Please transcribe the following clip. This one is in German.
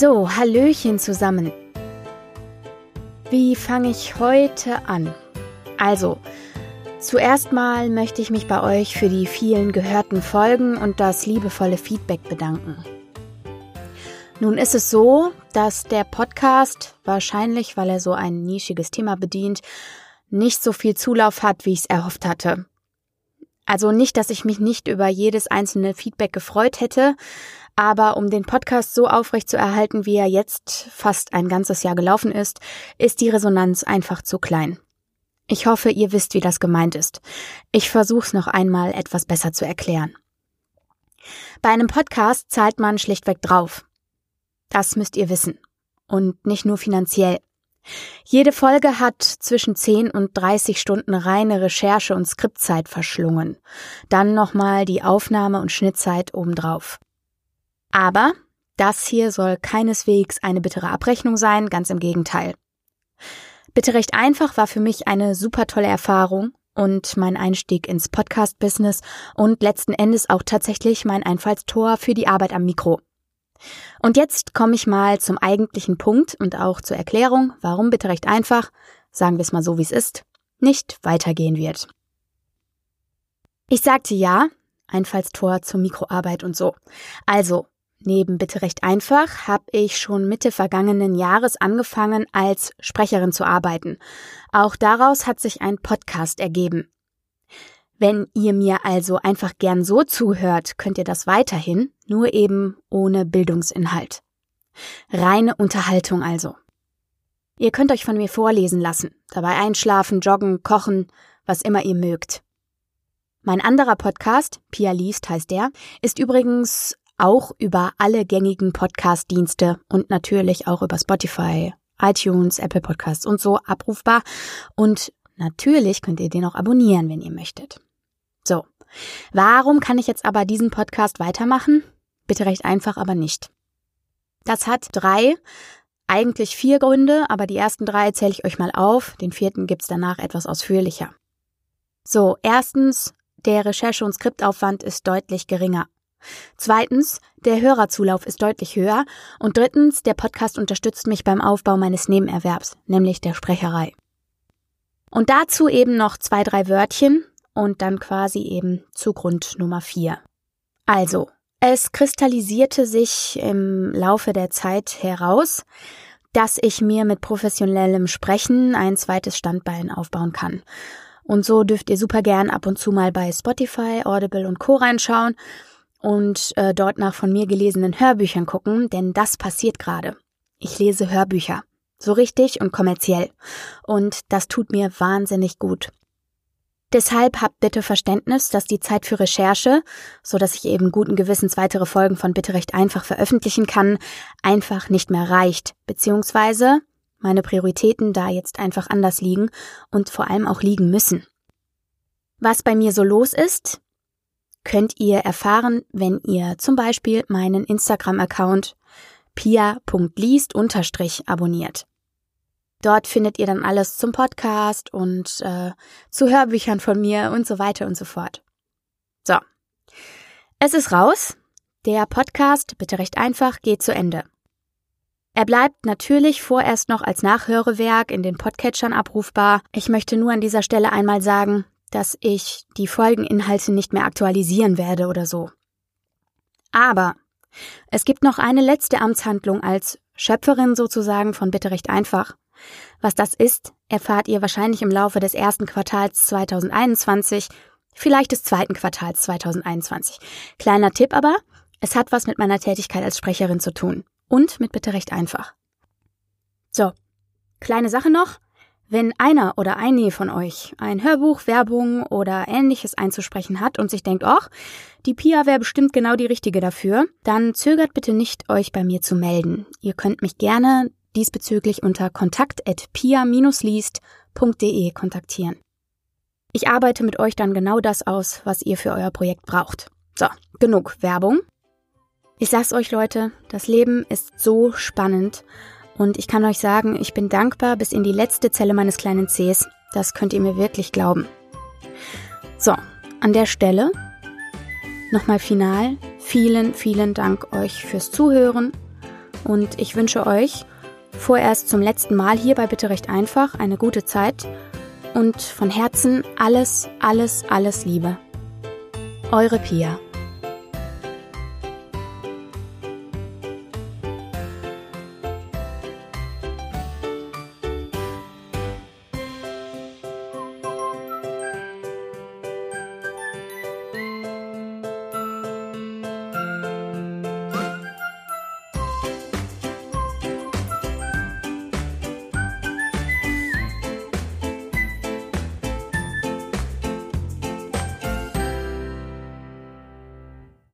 So, Hallöchen zusammen. Wie fange ich heute an? Also, zuerst mal möchte ich mich bei euch für die vielen gehörten Folgen und das liebevolle Feedback bedanken. Nun ist es so, dass der Podcast, wahrscheinlich weil er so ein nischiges Thema bedient, nicht so viel Zulauf hat, wie ich es erhofft hatte. Also nicht, dass ich mich nicht über jedes einzelne Feedback gefreut hätte, aber um den Podcast so aufrecht zu erhalten, wie er jetzt fast ein ganzes Jahr gelaufen ist, ist die Resonanz einfach zu klein. Ich hoffe, ihr wisst, wie das gemeint ist. Ich versuch's noch einmal etwas besser zu erklären. Bei einem Podcast zahlt man schlichtweg drauf. Das müsst ihr wissen. Und nicht nur finanziell. Jede Folge hat zwischen 10 und 30 Stunden reine Recherche und Skriptzeit verschlungen. Dann nochmal die Aufnahme und Schnittzeit obendrauf. Aber das hier soll keineswegs eine bittere Abrechnung sein, ganz im Gegenteil. Bitte recht einfach war für mich eine super tolle Erfahrung und mein Einstieg ins Podcast-Business und letzten Endes auch tatsächlich mein Einfallstor für die Arbeit am Mikro. Und jetzt komme ich mal zum eigentlichen Punkt und auch zur Erklärung, warum bitte recht einfach, sagen wir es mal so wie es ist, nicht weitergehen wird. Ich sagte ja, Einfallstor zur Mikroarbeit und so. Also, neben bitte recht einfach habe ich schon Mitte vergangenen Jahres angefangen, als Sprecherin zu arbeiten. Auch daraus hat sich ein Podcast ergeben. Wenn ihr mir also einfach gern so zuhört, könnt ihr das weiterhin, nur eben ohne Bildungsinhalt. Reine Unterhaltung also. Ihr könnt euch von mir vorlesen lassen, dabei einschlafen, joggen, kochen, was immer ihr mögt. Mein anderer Podcast, Pia liest heißt der, ist übrigens auch über alle gängigen Podcast-Dienste und natürlich auch über Spotify, iTunes, Apple Podcasts und so abrufbar. Und natürlich könnt ihr den auch abonnieren, wenn ihr möchtet. So. Warum kann ich jetzt aber diesen Podcast weitermachen? Bitte recht einfach, aber nicht. Das hat drei, eigentlich vier Gründe, aber die ersten drei zähle ich euch mal auf. Den vierten gibt's danach etwas ausführlicher. So, erstens, der Recherche- und Skriptaufwand ist deutlich geringer. Zweitens, der Hörerzulauf ist deutlich höher. Und drittens, der Podcast unterstützt mich beim Aufbau meines Nebenerwerbs, nämlich der Sprecherei. Und dazu eben noch zwei, drei Wörtchen, und dann quasi eben zu Grund Nummer vier. Also, es kristallisierte sich im Laufe der Zeit heraus, dass ich mir mit professionellem Sprechen ein zweites Standbein aufbauen kann. Und so dürft ihr super gern ab und zu mal bei Spotify, Audible und Co reinschauen und äh, dort nach von mir gelesenen Hörbüchern gucken, denn das passiert gerade. Ich lese Hörbücher. So richtig und kommerziell. Und das tut mir wahnsinnig gut. Deshalb habt bitte Verständnis, dass die Zeit für Recherche, so dass ich eben guten Gewissens weitere Folgen von Bitte recht einfach veröffentlichen kann, einfach nicht mehr reicht, beziehungsweise meine Prioritäten da jetzt einfach anders liegen und vor allem auch liegen müssen. Was bei mir so los ist, könnt ihr erfahren, wenn ihr zum Beispiel meinen Instagram-Account pia.liest abonniert. Dort findet ihr dann alles zum Podcast und äh, zu Hörbüchern von mir und so weiter und so fort. So. Es ist raus. Der Podcast, bitte recht einfach, geht zu Ende. Er bleibt natürlich vorerst noch als Nachhörewerk in den Podcatchern abrufbar. Ich möchte nur an dieser Stelle einmal sagen, dass ich die Folgeninhalte nicht mehr aktualisieren werde oder so. Aber es gibt noch eine letzte Amtshandlung als Schöpferin sozusagen von Bitte recht einfach. Was das ist, erfahrt ihr wahrscheinlich im Laufe des ersten Quartals 2021, vielleicht des zweiten Quartals 2021. Kleiner Tipp aber, es hat was mit meiner Tätigkeit als Sprecherin zu tun. Und mit bitte recht einfach. So, kleine Sache noch. Wenn einer oder eine von euch ein Hörbuch, Werbung oder ähnliches einzusprechen hat und sich denkt, ach, die Pia wäre bestimmt genau die richtige dafür, dann zögert bitte nicht, euch bei mir zu melden. Ihr könnt mich gerne diesbezüglich unter kontakt.pia-liest.de kontaktieren. Ich arbeite mit euch dann genau das aus, was ihr für euer Projekt braucht. So, genug Werbung. Ich sag's euch Leute, das Leben ist so spannend und ich kann euch sagen, ich bin dankbar bis in die letzte Zelle meines kleinen Cs. Das könnt ihr mir wirklich glauben. So, an der Stelle nochmal final. Vielen, vielen Dank euch fürs Zuhören und ich wünsche euch vorerst zum letzten Mal hier bei Bitte recht einfach eine gute Zeit und von Herzen alles, alles, alles Liebe. Eure Pia.